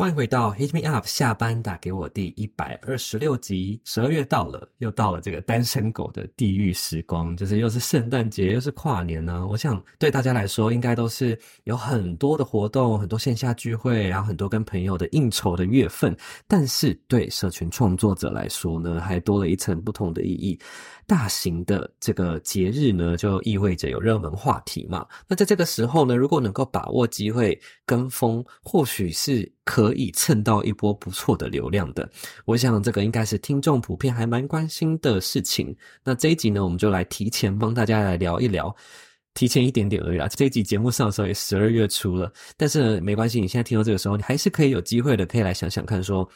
欢迎回到 Hit Me Up 下班打给我第一百二十六集。十二月到了，又到了这个单身狗的地狱时光，就是又是圣诞节，又是跨年呢、我想对大家来说，应该都是有很多的活动，很多线下聚会，然后很多跟朋友的应酬的月份。但是对社群创作者来说呢，还多了一层不同的意义。大型的这个节日呢，就意味着有热门话题嘛。那在这个时候呢，如果能够把握机会跟风，或许是可可以蹭到一波不错的流量的。我想这个应该是听众普遍还蛮关心的事情。那这一集呢，我们就来提前帮大家来聊一聊，提前一点点而已啦。这一集节目上的时候也十二月初了，但是，没关系，你现在听到这个时候，你还是可以有机会的，可以来想想看说。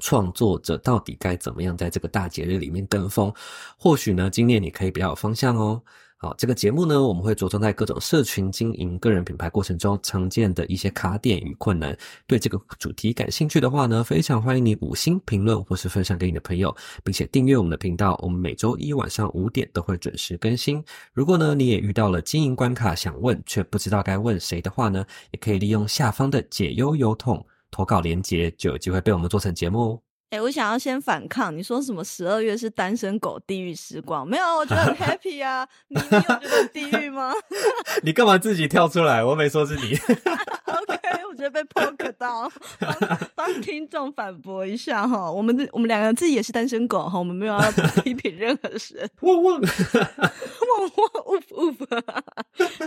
创作者到底该怎么样在这个大节日里面跟风？或许呢，今年你可以比较有方向哦。好，这个节目呢，我们会着重在各种社群经营、个人品牌过程中常见的一些卡点与困难。对这个主题感兴趣的话呢，非常欢迎你五星评论或是分享给你的朋友，并且订阅我们的频道。我们每周一晚上五点都会准时更新。如果呢，你也遇到了经营关卡想问却不知道该问谁的话呢，也可以利用下方的解忧邮筒。投稿连接就有机会被我们做成节目哦。哎、欸，我想要先反抗，你说什么十二月是单身狗地狱时光？没有，我觉得很 happy 啊。你你有觉得很地狱吗？你干嘛自己跳出来？我没说是你。OK，我觉得被 poke 到，帮听众反驳一下哈。我们我们两个自己也是单身狗哈，我们没有要批评 任何人。汪汪汪汪呜呜！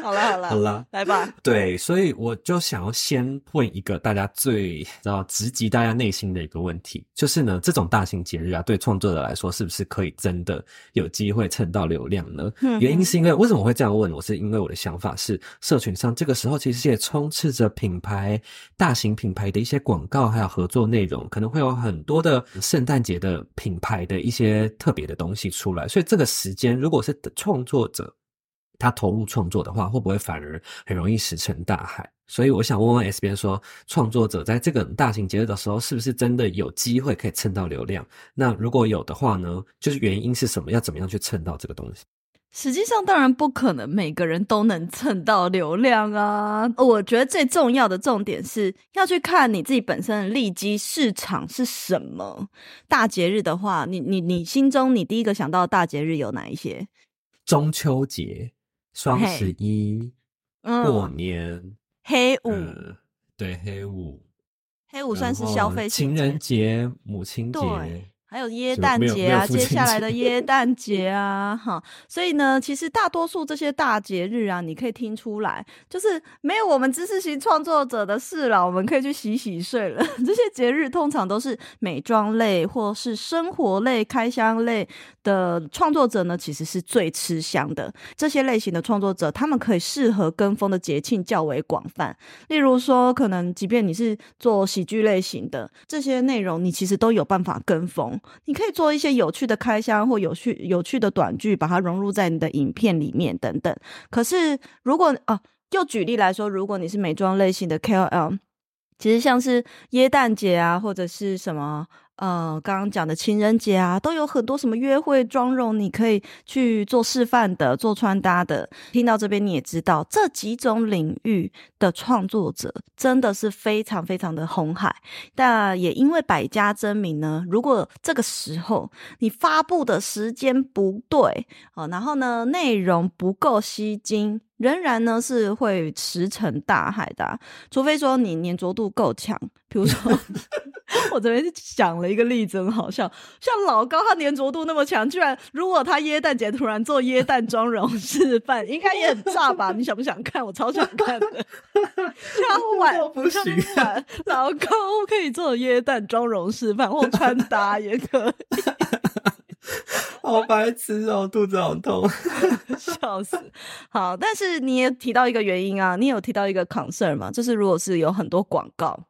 好了好了好了，来吧。对，所以我就想要先问一个大家最知道直击大家内心的一个问题，就是。是呢，这种大型节日啊，对创作者来说，是不是可以真的有机会蹭到流量呢？嗯、原因是因为为什么会这样问？我是因为我的想法是，社群上这个时候其实也充斥着品牌、大型品牌的一些广告，还有合作内容，可能会有很多的圣诞节的品牌的一些特别的东西出来。所以这个时间，如果是创作者他投入创作的话，会不会反而很容易石沉大海？所以我想问问 S 边说，创作者在这个大型节日的时候，是不是真的有机会可以蹭到流量？那如果有的话呢，就是原因是什么？要怎么样去蹭到这个东西？实际上，当然不可能每个人都能蹭到流量啊。我觉得最重要的重点是要去看你自己本身的利基市场是什么。大节日的话，你你你心中你第一个想到的大节日有哪一些？中秋节、双十一、hey, 过年。嗯黑五、呃，对，黑五，黑五算是消费情人节、母亲节。还有耶诞节啊，接下来的 耶诞节啊，哈，所以呢，其实大多数这些大节日啊，你可以听出来，就是没有我们知识型创作者的事了，我们可以去洗洗睡了。这些节日通常都是美妆类或是生活类、开箱类的创作者呢，其实是最吃香的。这些类型的创作者，他们可以适合跟风的节庆较为广泛。例如说，可能即便你是做喜剧类型的这些内容，你其实都有办法跟风。你可以做一些有趣的开箱或有趣有趣的短剧，把它融入在你的影片里面等等。可是，如果啊，就举例来说，如果你是美妆类型的 KOL，其实像是耶诞节啊，或者是什么。呃，刚刚讲的情人节啊，都有很多什么约会妆容，你可以去做示范的，做穿搭的。听到这边你也知道，这几种领域的创作者真的是非常非常的红海。但也因为百家争鸣呢，如果这个时候你发布的时间不对，哦，然后呢，内容不够吸睛。仍然呢是会石沉大海的啊，除非说你粘着度够强。比如说，我这边讲了一个例子，很好笑，像老高他粘着度那么强，居然如果他耶诞节突然做耶诞妆容示范，应该也很炸吧？你想不想看？我超想看的。像晚不行，老高可以做耶诞妆容示范或穿搭也可以。好白痴哦，肚子好痛，笑死。好，但是你也提到一个原因啊，你有提到一个 concern 嘛，就是如果是有很多广告，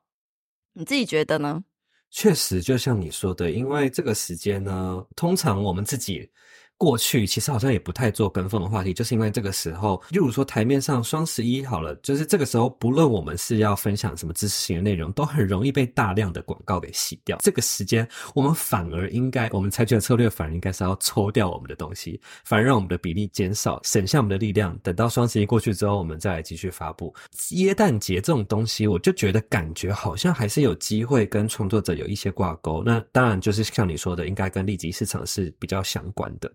你自己觉得呢？确实，就像你说的，因为这个时间呢，通常我们自己过去其实好像也不太做跟风的话题，就是因为这个时候，例如说台面上双十一好了，就是这个时候，不论我们是要分享什么知识型的内容，都很容易被大量的广告给洗掉。这个时间，我们反而应该，我们采取的策略反而应该是要抽掉我们的东西，反而让我们的比例减少，省下我们的力量。等到双十一过去之后，我们再来继续发布。耶诞节这种东西，我就觉得感觉好像还是有机会跟创作者有一些挂钩。那当然就是像你说的，应该跟利基市场是比较相关的。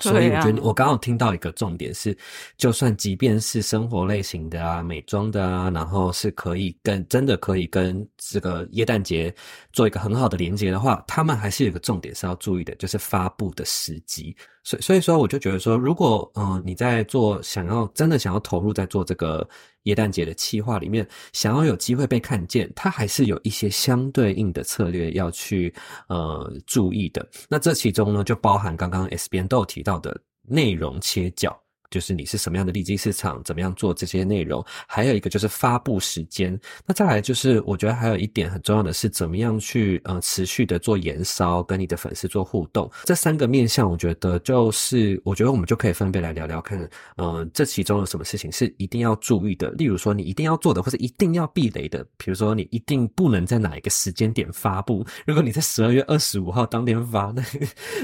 所以我觉得我刚好听到一个重点是，就算即便是生活类型的啊、美妆的啊，然后是可以跟真的可以跟这个耶诞节做一个很好的连接的话，他们还是有一个重点是要注意的，就是发布的时机。所以所以说，我就觉得说，如果嗯、呃、你在做想要真的想要投入在做这个耶诞节的企划里面，想要有机会被看见，它还是有一些相对应的策略要去呃注意的。那这其中呢，就包含刚刚 S 边都有提到的内容切角。就是你是什么样的利基市场，怎么样做这些内容，还有一个就是发布时间。那再来就是，我觉得还有一点很重要的是，怎么样去呃持续的做延烧，跟你的粉丝做互动。这三个面向，我觉得就是，我觉得我们就可以分别来聊聊看，嗯、呃，这其中有什么事情是一定要注意的。例如说，你一定要做的，或者一定要避雷的。比如说，你一定不能在哪一个时间点发布。如果你在十二月二十五号当天发，那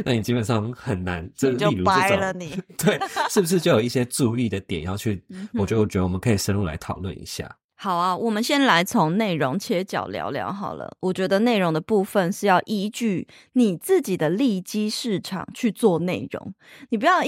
那你基本上很难。这你就掰了你，对，是不是就？有一些注意的点要去，我觉得我觉得我们可以深入来讨论一下。好啊，我们先来从内容切角聊聊好了。我觉得内容的部分是要依据你自己的利基市场去做内容，你不要，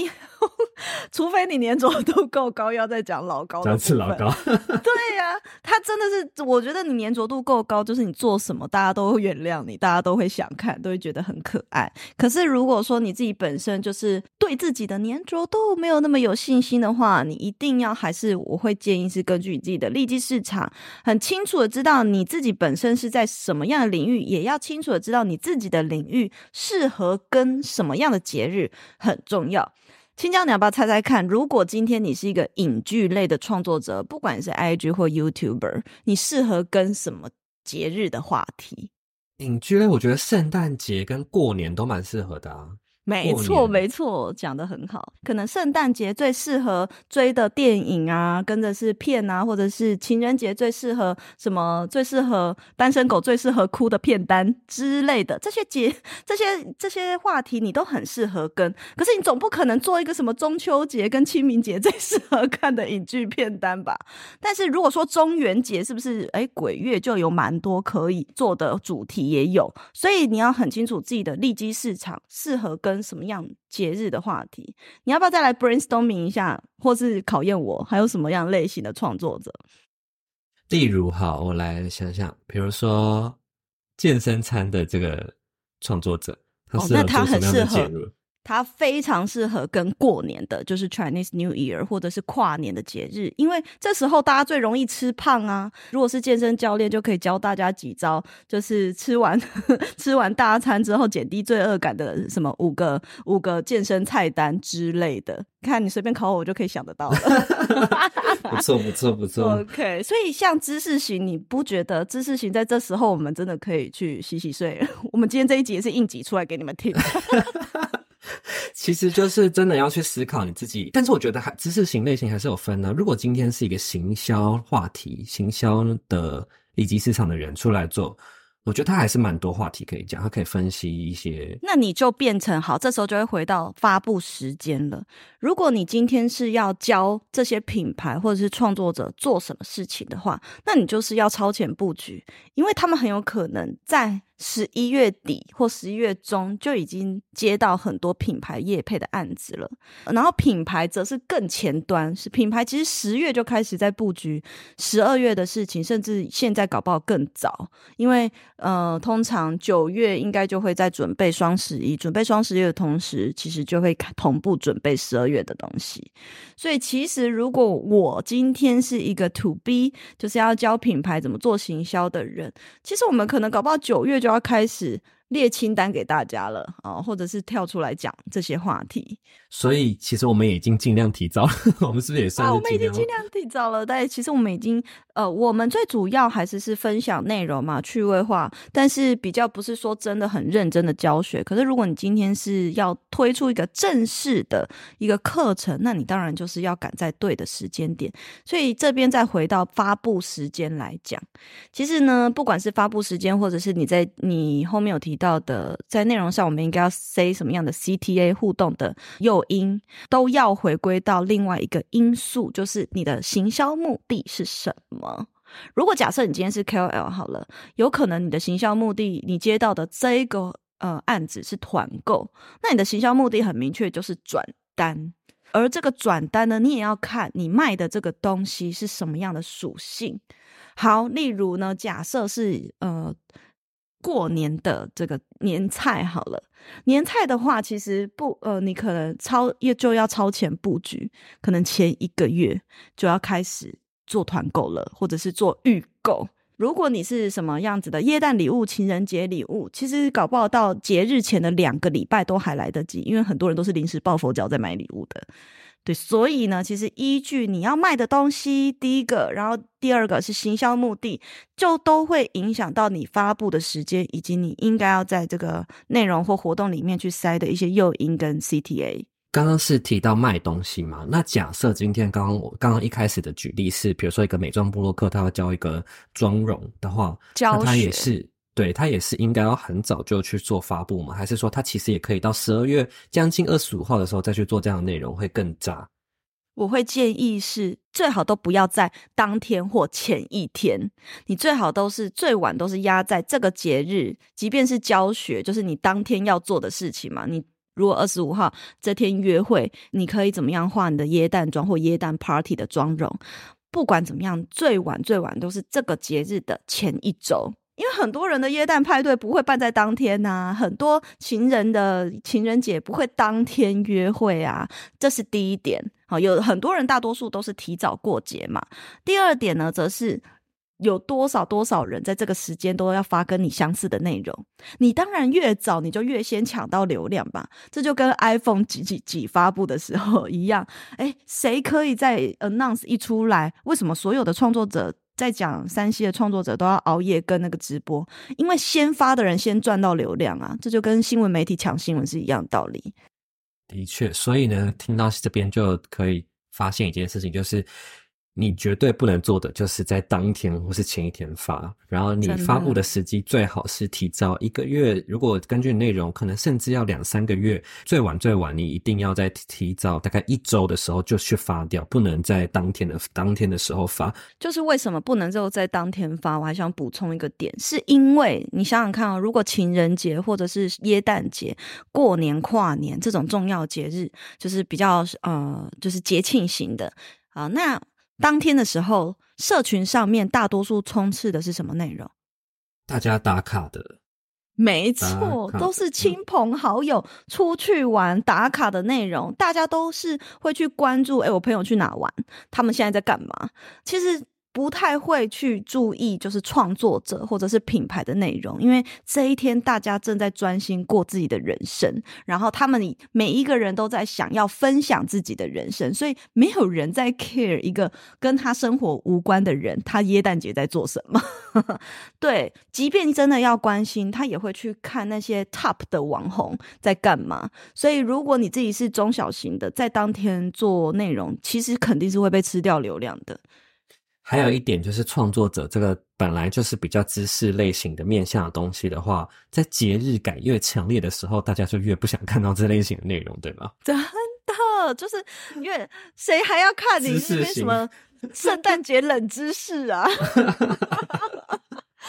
除非你粘着度够高，要再讲老高的部分。是老高。对呀、啊，他真的是，我觉得你粘着度够高，就是你做什么大家都会原谅你，大家都会想看，都会觉得很可爱。可是如果说你自己本身就是对自己的粘着度没有那么有信心的话，你一定要还是我会建议是根据你自己的利基市场。很清楚的知道你自己本身是在什么样的领域，也要清楚的知道你自己的领域适合跟什么样的节日很重要。青椒，你要不要猜猜看？如果今天你是一个影剧类的创作者，不管是 IG 或 YouTuber，你适合跟什么节日的话题？影剧类，我觉得圣诞节跟过年都蛮适合的啊。没错，没错，讲的很好。可能圣诞节最适合追的电影啊，跟着是片啊，或者是情人节最适合什么？最适合单身狗最适合哭的片单之类的，这些节、这些这些话题你都很适合跟。可是你总不可能做一个什么中秋节跟清明节 最适合看的影剧片单吧？但是如果说中元节是不是？哎，鬼月就有蛮多可以做的主题也有，所以你要很清楚自己的利基市场适合跟。跟什么样节日的话题？你要不要再来 brainstorming 一下，或是考验我？还有什么样类型的创作者？例如，好，我来想想，比如说健身餐的这个创作者，他适合？它非常适合跟过年的，就是 Chinese New Year 或者是跨年的节日，因为这时候大家最容易吃胖啊。如果是健身教练，就可以教大家几招，就是吃完 吃完大餐之后减低罪恶感的什么五个五个健身菜单之类的。看你随便考我，我就可以想得到了。不错，不错，不错。OK，所以像知识型，你不觉得知识型在这时候我们真的可以去洗洗睡？我们今天这一集也是应急出来给你们听。其实就是真的要去思考你自己，但是我觉得还知识型类型还是有分呢。如果今天是一个行销话题、行销的以及市场的人出来做。我觉得他还是蛮多话题可以讲，他可以分析一些。那你就变成好，这时候就会回到发布时间了。如果你今天是要教这些品牌或者是创作者做什么事情的话，那你就是要超前布局，因为他们很有可能在。十一月底或十一月中就已经接到很多品牌业配的案子了，然后品牌则是更前端，是品牌其实十月就开始在布局十二月的事情，甚至现在搞不好更早，因为呃，通常九月应该就会在准备双十一，准备双十一的同时，其实就会同步准备十二月的东西。所以其实如果我今天是一个 To B，就是要教品牌怎么做行销的人，其实我们可能搞不好九月就。要开始列清单给大家了啊，或者是跳出来讲这些话题。所以其实我们已经尽量提早了，我们是不是也算是？啊，我们已经尽量提早了。但其实我们已经呃，我们最主要还是是分享内容嘛，趣味化，但是比较不是说真的很认真的教学。可是如果你今天是要推出一个正式的一个课程，那你当然就是要赶在对的时间点。所以这边再回到发布时间来讲，其实呢，不管是发布时间，或者是你在你后面有提到的，在内容上我们应该要 say 什么样的 CTA 互动的诱因都要回归到另外一个因素，就是你的行销目的是什么。如果假设你今天是 KOL 好了，有可能你的行销目的，你接到的这个呃案子是团购，那你的行销目的很明确，就是转单。而这个转单呢，你也要看你卖的这个东西是什么样的属性。好，例如呢，假设是呃。过年的这个年菜好了，年菜的话，其实不呃，你可能超也就要超前布局，可能前一个月就要开始做团购了，或者是做预购。如果你是什么样子的耶诞礼物、情人节礼物，其实搞不好到节日前的两个礼拜都还来得及，因为很多人都是临时抱佛脚在买礼物的。对，所以呢，其实依据你要卖的东西，第一个，然后第二个是行销目的，就都会影响到你发布的时间，以及你应该要在这个内容或活动里面去塞的一些诱因跟 CTA。刚刚是提到卖东西嘛？那假设今天刚刚我刚刚一开始的举例是，比如说一个美妆部落客，他要教一个妆容的话，教那他也是。对，他也是应该要很早就去做发布吗？还是说他其实也可以到十二月将近二十五号的时候再去做这样的内容会更渣？我会建议是最好都不要在当天或前一天，你最好都是最晚都是压在这个节日，即便是教学，就是你当天要做的事情嘛。你如果二十五号这天约会，你可以怎么样化你的耶诞妆或耶诞 party 的妆容？不管怎么样，最晚最晚都是这个节日的前一周。因为很多人的耶诞派对不会办在当天呐、很多情人的情人节不会当天约会啊，这是第一点。好，有很多人，大多数都是提早过节嘛。第二点呢，则是有多少多少人在这个时间都要发跟你相似的内容，你当然越早你就越先抢到流量吧。这就跟 iPhone 几几几发布的时候一样，诶，谁可以在 announce 一出来，为什么所有的创作者？在讲山西的创作者都要熬夜跟那个直播，因为先发的人先赚到流量啊，这就跟新闻媒体抢新闻是一样的道理。的确，所以呢，听到这边就可以发现一件事情，就是。你绝对不能做的就是在当天或是前一天发，然后你发布的时机最好是提早一个月。如果根据内容，可能甚至要两三个月，最晚最晚你一定要在提早大概一周的时候就去发掉，不能在当天的当天的时候发。就是为什么不能就在当天发？我还想补充一个点，是因为你想想看哦，如果情人节或者是耶诞节、过年跨年这种重要节日，就是比较呃，就是节庆型的啊，那。当天的时候，社群上面大多数充斥的是什么内容？大家打卡的，没错，都是亲朋好友出去玩打卡的内容。大家都是会去关注，诶，我朋友去哪玩？他们现在在干嘛？其实。不太会去注意，就是创作者或者是品牌的内容，因为这一天大家正在专心过自己的人生，然后他们每一个人都在想要分享自己的人生，所以没有人在 care 一个跟他生活无关的人，他耶诞节在做什么。对，即便真的要关心，他也会去看那些 top 的网红在干嘛。所以，如果你自己是中小型的，在当天做内容，其实肯定是会被吃掉流量的。还有一点就是，创作者这个本来就是比较知识类型的面向的东西的话，在节日感越强烈的时候，大家就越不想看到这类型的内容，对吗？真的，就是因为谁还要看你那边什么圣诞节冷知识啊？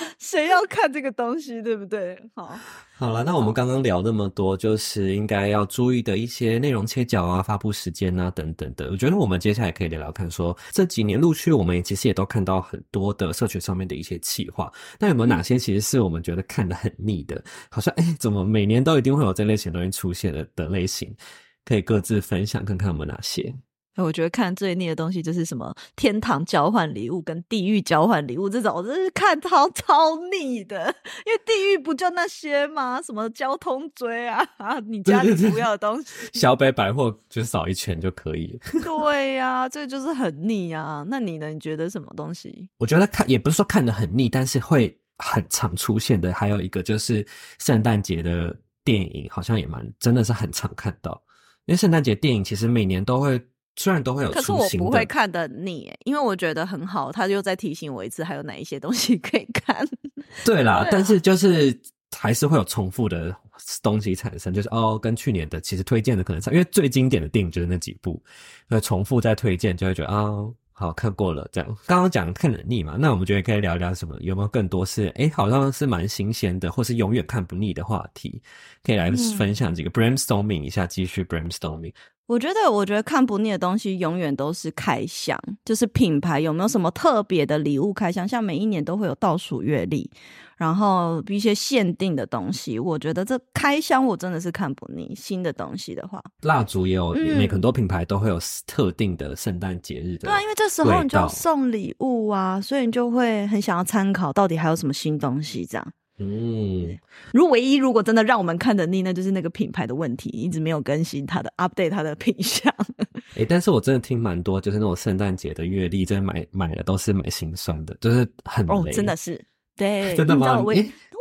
谁要看这个东西，对不对？好，好了，那我们刚刚聊那么多，就是应该要注意的一些内容切角啊、发布时间啊等等的。我觉得我们接下来可以聊聊看说，这几年陆续我们其实也都看到很多的社群上面的一些企划，那有没有哪些其实是我们觉得看得很腻的？好像哎，怎么每年都一定会有这类型东西出现的的类型？可以各自分享看看有没有哪些。我觉得看最腻的东西就是什么天堂交换礼物跟地狱交换礼物这种，我真是看超超腻的。因为地狱不就那些吗？什么交通锥啊，你家里不要的东西，小北百货就扫一圈就可以。对呀、啊，这就是很腻啊。那你呢？你觉得什么东西？我觉得看也不是说看的很腻，但是会很常出现的。还有一个就是圣诞节的电影，好像也蛮真的是很常看到。因为圣诞节电影其实每年都会。虽然都会有，可是我不会看的腻，因为我觉得很好。他又再提醒我一次，还有哪一些东西可以看。对啦，对啊，但是就是还是会有重复的东西产生，就是哦，跟去年的其实推荐的可能差，因为最经典的电影就是那几部，那重复再推荐就会觉得啊。哦好，看过了，这样刚刚讲看得腻嘛，那我们觉得可以聊聊什么？有没有更多是哎、欸，好像是蛮新鲜的，或是永远看不腻的话题，可以来分享几个 brainstorming 一下，继续 brainstorming。我觉得，我觉得看不腻的东西永远都是开箱，就是品牌有没有什么特别的礼物开箱，像每一年都会有倒数月历。然后一些限定的东西，我觉得这开箱我真的是看不腻。新的东西的话，蜡烛也有，每、嗯、很多品牌都会有特定的圣诞节日的。对啊，因为这时候你就要送礼物啊，所以你就会很想要参考到底还有什么新东西这样。嗯，如唯一如果真的让我们看得腻，那就是那个品牌的问题，一直没有更新它的 update 它的品相。哎、欸，但是我真的听蛮多，就是那种圣诞节的月历，真的买买的都是蛮心酸的，就是很，哦，真的是。对，真的吗？我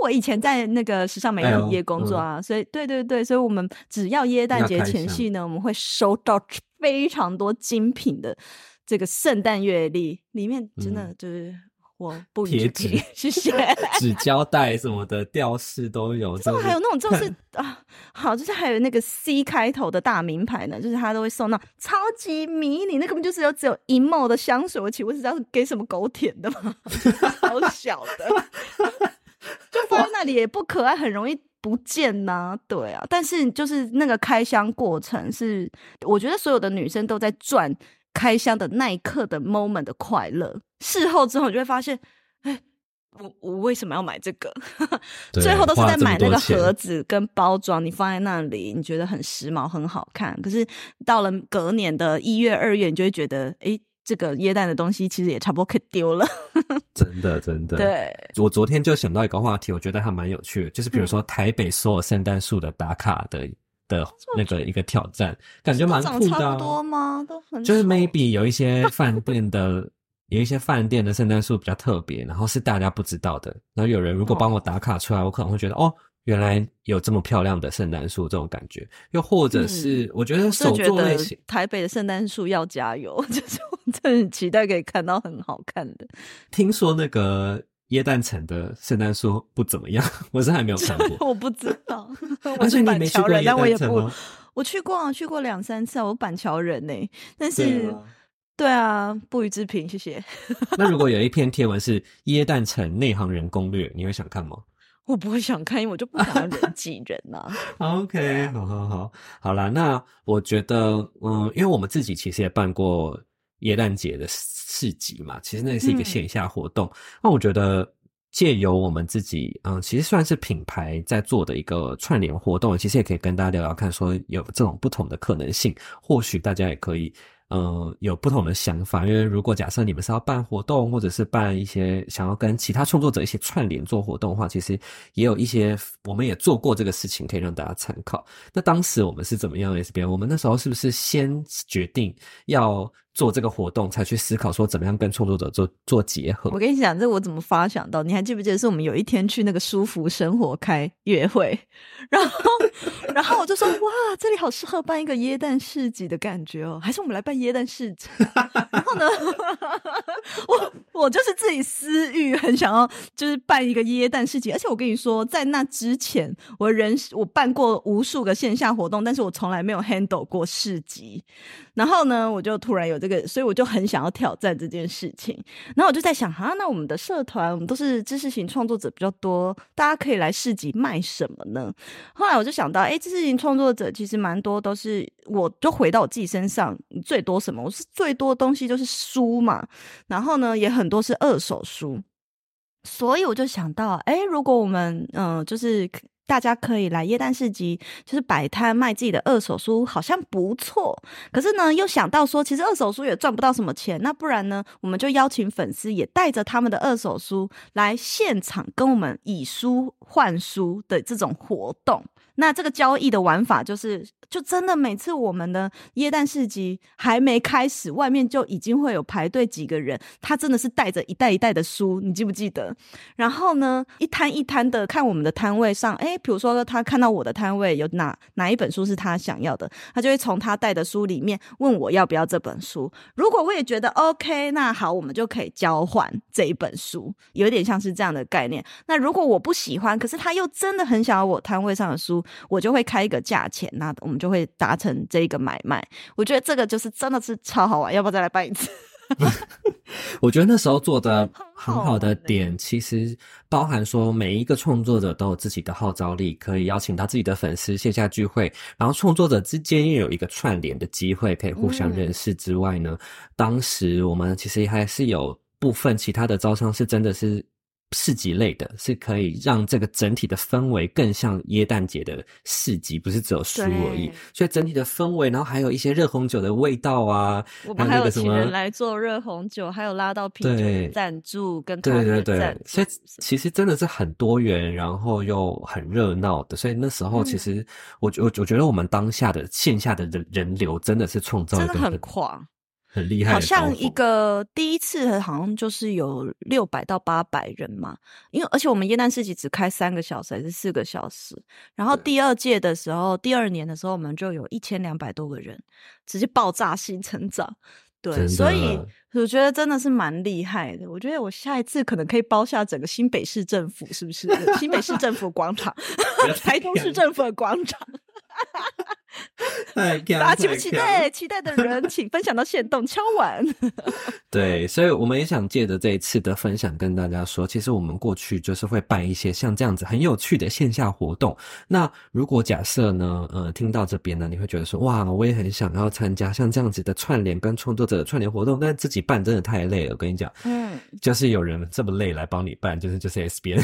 我以前在那个时尚媒体业工作啊，哎嗯、所以对对对，所以我们只要耶诞节前夕呢，我们会收到非常多精品的这个圣诞月历，里面真的就是。嗯我不贴纸，谢谢。纸胶带什么的吊饰都有，这还有那种就是 啊，好，就是还有那个 C 开头的大名牌呢，就是他都会送那超级迷你，那根本就是有只有一毛的香水，我请问是要给什么狗舔的吗？好小的，就放在那里也不可爱，很容易不见呐、啊。对啊，但是就是那个开箱过程是，我觉得所有的女生都在赚。开箱的那一刻的 moment 的快乐，事后之后你就会发现，哎、欸，我我为什么要买这个？最后都是在买那个盒子跟包装，你放在那里，你觉得很时髦、很好看。可是到了隔年的一月、二月，你就会觉得，哎、欸，这个椰蛋的东西其实也差不多可以丢了。真的，真的。对，我昨天就想到一个话题，我觉得还蛮有趣的，就是比如说台北所有圣诞树的打卡的。的那个一个挑战，感觉蛮酷的。差不多吗？都很就是 maybe 有一些饭店的，有一些饭店的圣诞树比较特别，然后是大家不知道的。然后有人如果帮我打卡出来，我可能会觉得哦，原来有这么漂亮的圣诞树这种感觉。又或者是我觉得手作类型，台北的圣诞树要加油，就是我真的很期待可以看到很好看的。听说那个。耶诞城的圣诞树不怎么样，我是还没有看过。我不知道，我是板桥人，但我也不，我去过啊，去过两三次啊，我板桥人呢、欸。但是对，啊，不予置评，谢谢。那如果有一篇贴文是耶诞城内行人攻略，你会想看吗？我不会想看，因为我就不想要人挤人呐、啊。OK，好好好，好啦。那我觉得，嗯，因为我们自己其实也办过。耶诞节的市集嘛，其实那是一个线下活动。嗯、那我觉得借由我们自己，嗯，其实算是品牌在做的一个串联活动，其实也可以跟大家聊聊看，说有这种不同的可能性，或许大家也可以。呃，有不同的想法，因为如果假设你们是要办活动，或者是办一些想要跟其他创作者一些串联做活动的话，其实也有一些，我们也做过这个事情，可以让大家参考。那当时我们是怎么样的？S 编，我们那时候是不是先决定要做这个活动，才去思考说怎么样跟创作者做做结合？我跟你讲，这我怎么发想到？你还记不记得是我们有一天去那个舒服生活开约会，然后 然后我就说哇，这里好适合办一个耶诞市集的感觉哦，还是我们来办。耶诞市集，然后呢，我我就是自己私欲很想要，就是办一个耶诞市集。而且我跟你说，在那之前，我人我办过无数个线下活动，但是我从来没有 handle 过市集。然后呢，我就突然有这个，所以我就很想要挑战这件事情。然后我就在想，哈，那我们的社团，我们都是知识型创作者比较多，大家可以来市集卖什么呢？后来我就想到，哎，知识型创作者其实蛮多都是，我就回到我自己身上，最多什么？我是最多东西就是书嘛，然后呢，也很多是二手书。所以我就想到，哎、如果我们嗯、就是。大家可以来耶诞市集，就是摆摊卖自己的二手书，好像不错。可是呢，又想到说，其实二手书也赚不到什么钱，那不然呢，我们就邀请粉丝也带着他们的二手书来现场跟我们以书换书的这种活动。那这个交易的玩法就是，就真的每次我们的耶诞市集还没开始，外面就已经会有排队几个人，他真的是带着一袋一袋的书，你记不记得？然后呢，一摊一摊的看我们的摊位上，哎。比如说，他看到我的摊位有哪哪一本书是他想要的，他就会从他带的书里面问我要不要这本书。如果我也觉得 OK，那好，我们就可以交换这一本书，有点像是这样的概念。那如果我不喜欢，可是他又真的很想要我摊位上的书，我就会开一个价钱，那我们就会达成这一个买卖。我觉得这个就是真的是超好玩，要不要再来办一次？我觉得那时候做的很好的点，其实包含说每一个创作者都有自己的号召力，可以邀请到自己的粉丝线下聚会，然后创作者之间又有一个串联的机会，可以互相认识之外呢，当时我们其实还是有部分其他的招商是真的是。市集类的，是可以让这个整体的氛围更像耶诞节的市集，不是只有书而已。所以整体的氛围，然后还有一些热红酒的味道啊，我们还有请人来做热红酒，还有拉到啤酒赞助跟对对对，所以其实真的是很多元，然后又很热闹的。所以那时候其实我我我觉得我们当下的线下的人人流真的是创造一个真的很狂。很厉害，好像一个第一次好像就是有六百到八百人嘛，因为而且我们耶诞市集只开三个小时还是四个小时，然后第二届的时候，第二年的时候我们就有一千两百多个人，直接爆炸性成长，对，所以我觉得真的是蛮厉害的。我觉得我下一次可能可以包下整个新北市政府，是不是？新北市政府广场，台中市政府的广场。大家期不期待？期待的人请分享到限动敲碗。对，所以我们也想借着这一次的分享，跟大家说，其实我们过去就是会办一些像这样子很有趣的线下活动。那如果假设呢，呃，听到这边呢，你会觉得说，哇，我也很想要参加像这样子的串联跟创作者的串联活动，但自己办真的太累了。我跟你讲，嗯，就是有人这么累来帮你办，就是就是 S 编。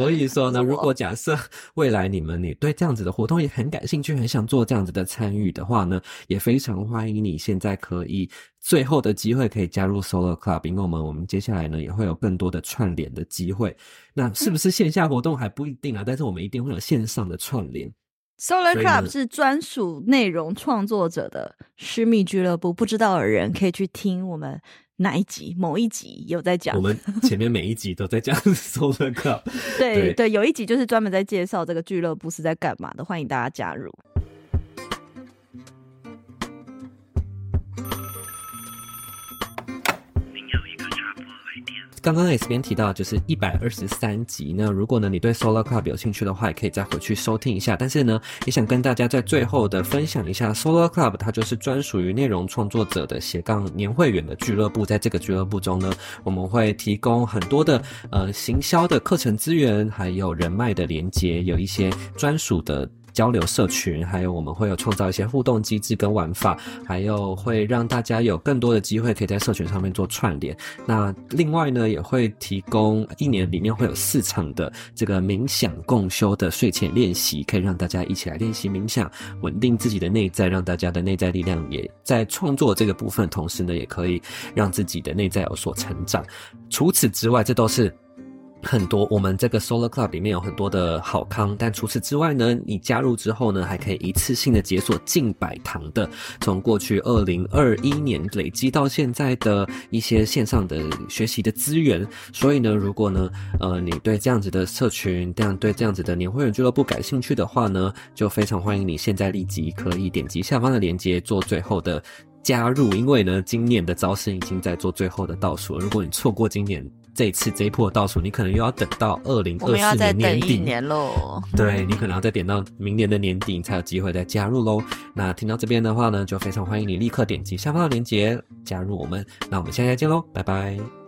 所以说呢，如果假设 未来你们你对这样子的活动也很感兴趣，很想做这样子的参与的话呢，也非常欢迎你现在可以最后的机会可以加入 Solar Club，因为我们我们接下来呢也会有更多的串联的机会。那是不是线下活动还不一定啊？但是我们一定会有线上的串联。Solar Club 是专属内容创作者的私密俱乐部，不知道的人可以去听我们。哪一集？某一集有在讲？我们前面每一集都在讲 Solar Club。对对，对，有一集就是专门在介绍这个俱乐部是在干嘛的，欢迎大家加入。刚刚 S 边提到就是一百二十三集，那如果呢你对 Solar Club 有兴趣的话，也可以再回去收听一下。但是呢，也想跟大家在最后的分享一下 Solar Club，它就是专属于内容创作者的斜杠年会员的俱乐部。在这个俱乐部中呢，我们会提供很多的呃行销的课程资源，还有人脉的连接，有一些专属的。交流社群，还有我们会有创造一些互动机制跟玩法，还有会让大家有更多的机会可以在社群上面做串联。那另外呢，也会提供一年里面会有四场的这个冥想共修的睡前练习，可以让大家一起来练习冥想，稳定自己的内在，让大家的内在力量也在创作这个部分，同时呢，也可以让自己的内在有所成长。除此之外，这都是。很多，我们这个 Solar Club 里面有很多的好康，但除此之外呢，你加入之后呢，还可以一次性的解锁近百堂的，从过去二零二一年累积到现在的一些线上的学习的资源。所以呢，如果呢，呃，你对这样子的社群，这样对这样子的年会员俱乐部感兴趣的话呢，就非常欢迎你现在立即可以点击下方的链接做最后的加入，因为呢，今年的招生已经在做最后的倒数。如果你错过今年，这一次这一波倒数，你可能又要等到二零二四年年底年喽。对，你可能要再点到明年的年底，你才有机会再加入喽。那听到这边的话呢，就非常欢迎你立刻点击下方的链接加入我们。那我们下期再见喽，拜拜。